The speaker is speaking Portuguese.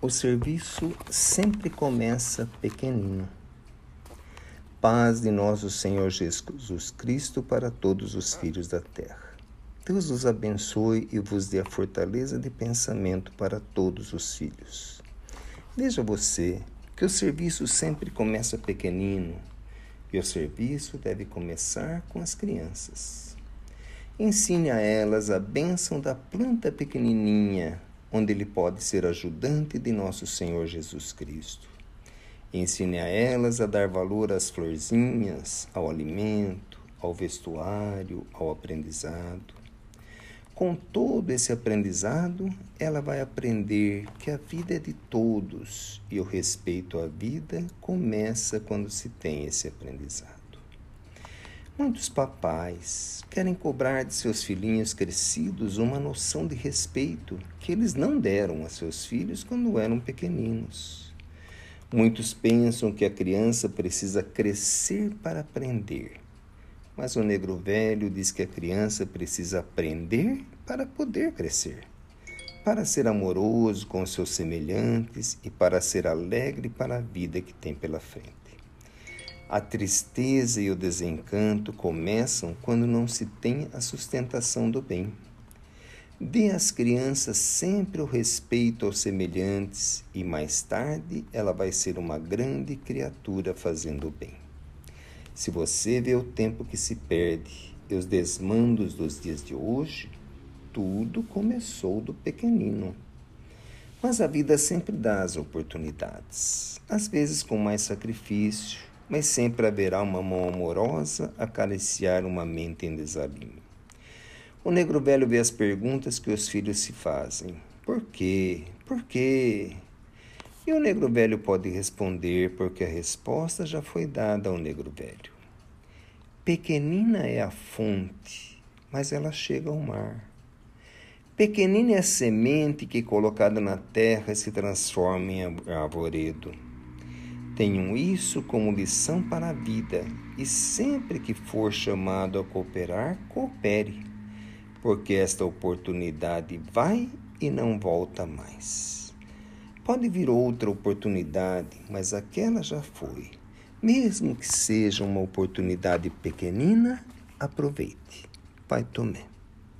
O serviço sempre começa pequenino. Paz de nosso Senhor Jesus Cristo para todos os filhos da terra. Deus os abençoe e vos dê a fortaleza de pensamento para todos os filhos. Veja você que o serviço sempre começa pequenino e o serviço deve começar com as crianças. Ensine a elas a bênção da planta pequenininha onde ele pode ser ajudante de nosso Senhor Jesus Cristo. Ensine a elas a dar valor às florzinhas, ao alimento, ao vestuário, ao aprendizado. Com todo esse aprendizado, ela vai aprender que a vida é de todos e o respeito à vida começa quando se tem esse aprendizado. Muitos papais querem cobrar de seus filhinhos crescidos uma noção de respeito que eles não deram a seus filhos quando eram pequeninos. Muitos pensam que a criança precisa crescer para aprender, mas o negro velho diz que a criança precisa aprender para poder crescer, para ser amoroso com seus semelhantes e para ser alegre para a vida que tem pela frente. A tristeza e o desencanto começam quando não se tem a sustentação do bem. Dê às crianças sempre o respeito aos semelhantes e mais tarde ela vai ser uma grande criatura fazendo o bem. Se você vê o tempo que se perde e os desmandos dos dias de hoje, tudo começou do pequenino. Mas a vida sempre dá as oportunidades, às vezes com mais sacrifício, mas sempre haverá uma mão amorosa acariciar uma mente em desalinho. O negro velho vê as perguntas que os filhos se fazem. Por quê? Por quê? E o negro velho pode responder porque a resposta já foi dada ao negro velho. Pequenina é a fonte, mas ela chega ao mar. Pequenina é a semente que, colocada na terra, se transforma em arvoredo. Tenham isso como lição para a vida e sempre que for chamado a cooperar, coopere, porque esta oportunidade vai e não volta mais. Pode vir outra oportunidade, mas aquela já foi. Mesmo que seja uma oportunidade pequenina, aproveite. Pai Tomé.